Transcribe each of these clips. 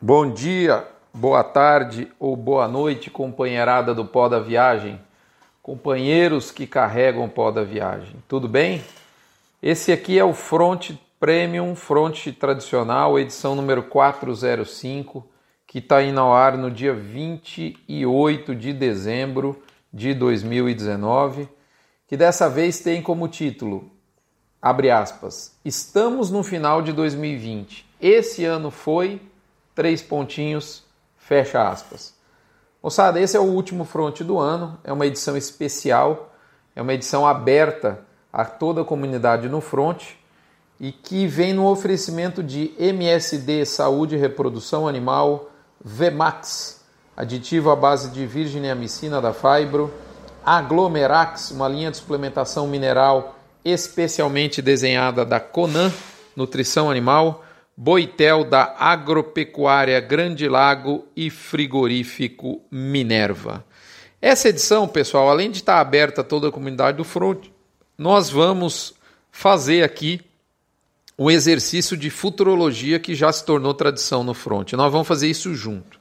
Bom dia, boa tarde ou boa noite, companheirada do pó da viagem, companheiros que carregam o pó da viagem. Tudo bem? Esse aqui é o Front Premium, Front tradicional, edição número 405, que está indo ao ar no dia 28 de dezembro de 2019, que dessa vez tem como título, abre aspas, estamos no final de 2020. Esse ano foi três pontinhos, fecha aspas. Moçada, esse é o último front do ano, é uma edição especial, é uma edição aberta a toda a comunidade no front e que vem no oferecimento de MSD Saúde e Reprodução Animal, VMAX, aditivo à base de virginiamicina da Fibro, Aglomerax, uma linha de suplementação mineral especialmente desenhada da Conan Nutrição Animal, Boitel da Agropecuária Grande Lago e Frigorífico Minerva. Essa edição, pessoal, além de estar aberta a toda a comunidade do Front, nós vamos fazer aqui o exercício de futurologia que já se tornou tradição no Front. Nós vamos fazer isso junto.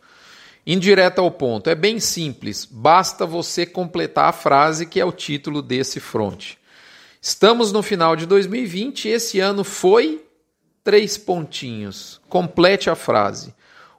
Indireto ao ponto, é bem simples, basta você completar a frase que é o título desse Front. Estamos no final de 2020 e esse ano foi três pontinhos. Complete a frase.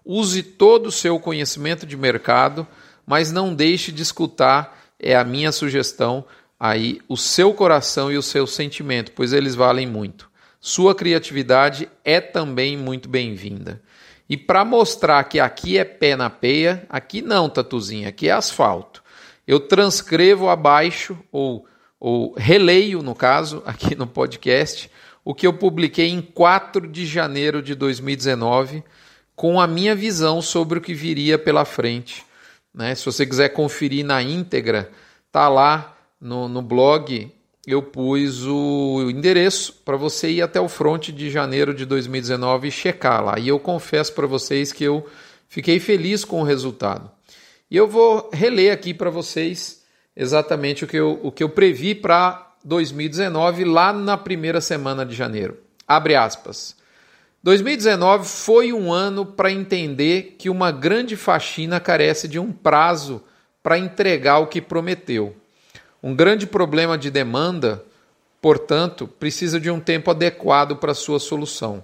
Use todo o seu conhecimento de mercado, mas não deixe de escutar, é a minha sugestão, aí o seu coração e o seu sentimento, pois eles valem muito. Sua criatividade é também muito bem-vinda. E para mostrar que aqui é pé na peia, aqui não, Tatuzinha, aqui é asfalto. Eu transcrevo abaixo, ou, ou releio, no caso, aqui no podcast, o que eu publiquei em 4 de janeiro de 2019, com a minha visão sobre o que viria pela frente. Né? Se você quiser conferir na íntegra, tá lá no, no blog. Eu pus o endereço para você ir até o front de janeiro de 2019 e checar lá. E eu confesso para vocês que eu fiquei feliz com o resultado. E eu vou reler aqui para vocês exatamente o que eu, o que eu previ para 2019, lá na primeira semana de janeiro. Abre aspas. 2019 foi um ano para entender que uma grande faxina carece de um prazo para entregar o que prometeu. Um grande problema de demanda, portanto, precisa de um tempo adequado para sua solução.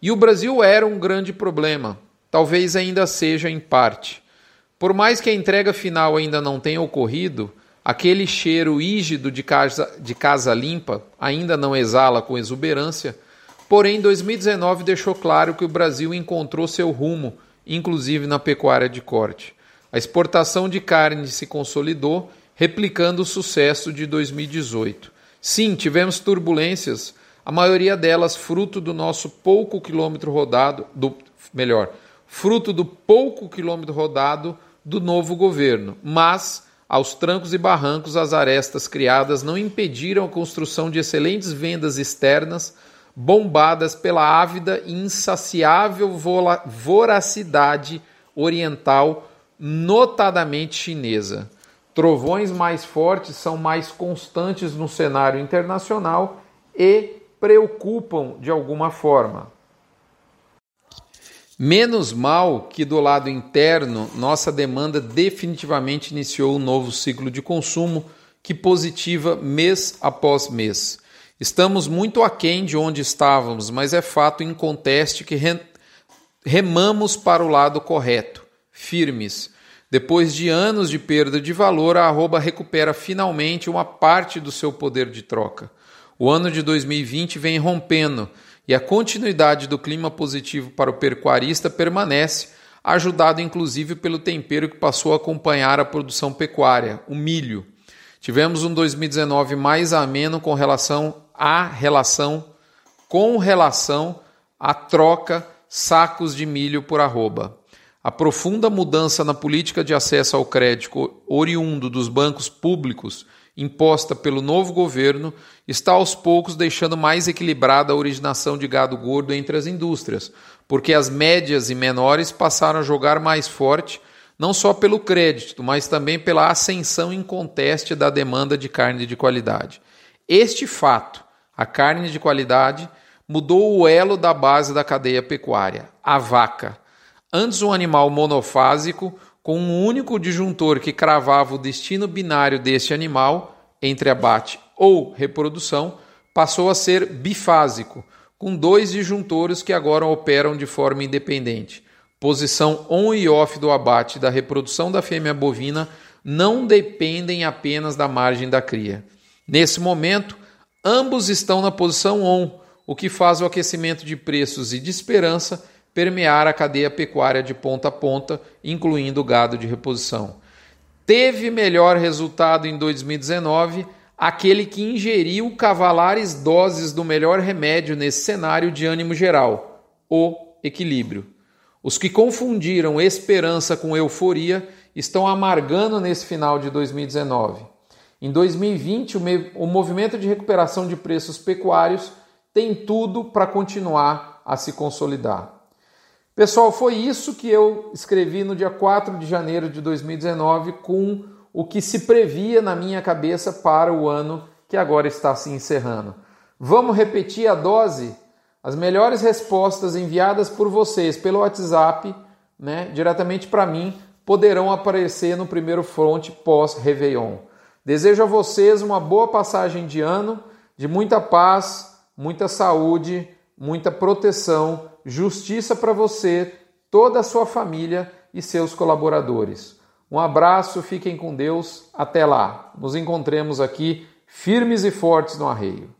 E o Brasil era um grande problema, talvez ainda seja em parte. Por mais que a entrega final ainda não tenha ocorrido, Aquele cheiro ígido de casa, de casa limpa ainda não exala com exuberância, porém 2019 deixou claro que o Brasil encontrou seu rumo, inclusive na pecuária de corte. A exportação de carne se consolidou, replicando o sucesso de 2018. Sim, tivemos turbulências, a maioria delas fruto do nosso pouco quilômetro rodado, do melhor, fruto do pouco quilômetro rodado do novo governo, mas aos trancos e barrancos, as arestas criadas não impediram a construção de excelentes vendas externas, bombadas pela ávida e insaciável voracidade oriental, notadamente chinesa. Trovões mais fortes são mais constantes no cenário internacional e preocupam de alguma forma. Menos mal que do lado interno, nossa demanda definitivamente iniciou um novo ciclo de consumo que positiva mês após mês. Estamos muito aquém de onde estávamos, mas é fato inconteste que remamos para o lado correto, firmes. Depois de anos de perda de valor, a arroba recupera finalmente uma parte do seu poder de troca. O ano de 2020 vem rompendo e a continuidade do clima positivo para o pecuarista permanece, ajudado inclusive pelo tempero que passou a acompanhar a produção pecuária, o milho. Tivemos um 2019 mais ameno com relação à relação com relação à troca sacos de milho por arroba. A profunda mudança na política de acesso ao crédito oriundo dos bancos públicos imposta pelo novo governo está aos poucos deixando mais equilibrada a originação de gado gordo entre as indústrias, porque as médias e menores passaram a jogar mais forte, não só pelo crédito, mas também pela ascensão inconteste da demanda de carne de qualidade. Este fato, a carne de qualidade, mudou o elo da base da cadeia pecuária, a vaca. Antes um animal monofásico, com um único disjuntor que cravava o destino binário deste animal, entre abate ou reprodução, passou a ser bifásico, com dois disjuntores que agora operam de forma independente. Posição on e off do abate da reprodução da fêmea bovina não dependem apenas da margem da cria. Nesse momento, ambos estão na posição on, o que faz o aquecimento de preços e de esperança permear a cadeia pecuária de ponta a ponta, incluindo o gado de reposição. Teve melhor resultado em 2019 aquele que ingeriu cavalares doses do melhor remédio nesse cenário de ânimo geral, o equilíbrio. Os que confundiram esperança com euforia estão amargando nesse final de 2019. Em 2020, o movimento de recuperação de preços pecuários tem tudo para continuar a se consolidar. Pessoal, foi isso que eu escrevi no dia 4 de janeiro de 2019 com o que se previa na minha cabeça para o ano que agora está se encerrando. Vamos repetir a dose? As melhores respostas enviadas por vocês pelo WhatsApp, né, diretamente para mim, poderão aparecer no primeiro front pós-Réveillon. Desejo a vocês uma boa passagem de ano, de muita paz, muita saúde, muita proteção justiça para você, toda a sua família e seus colaboradores. Um abraço, fiquem com Deus, até lá. Nos encontremos aqui firmes e fortes no arreio.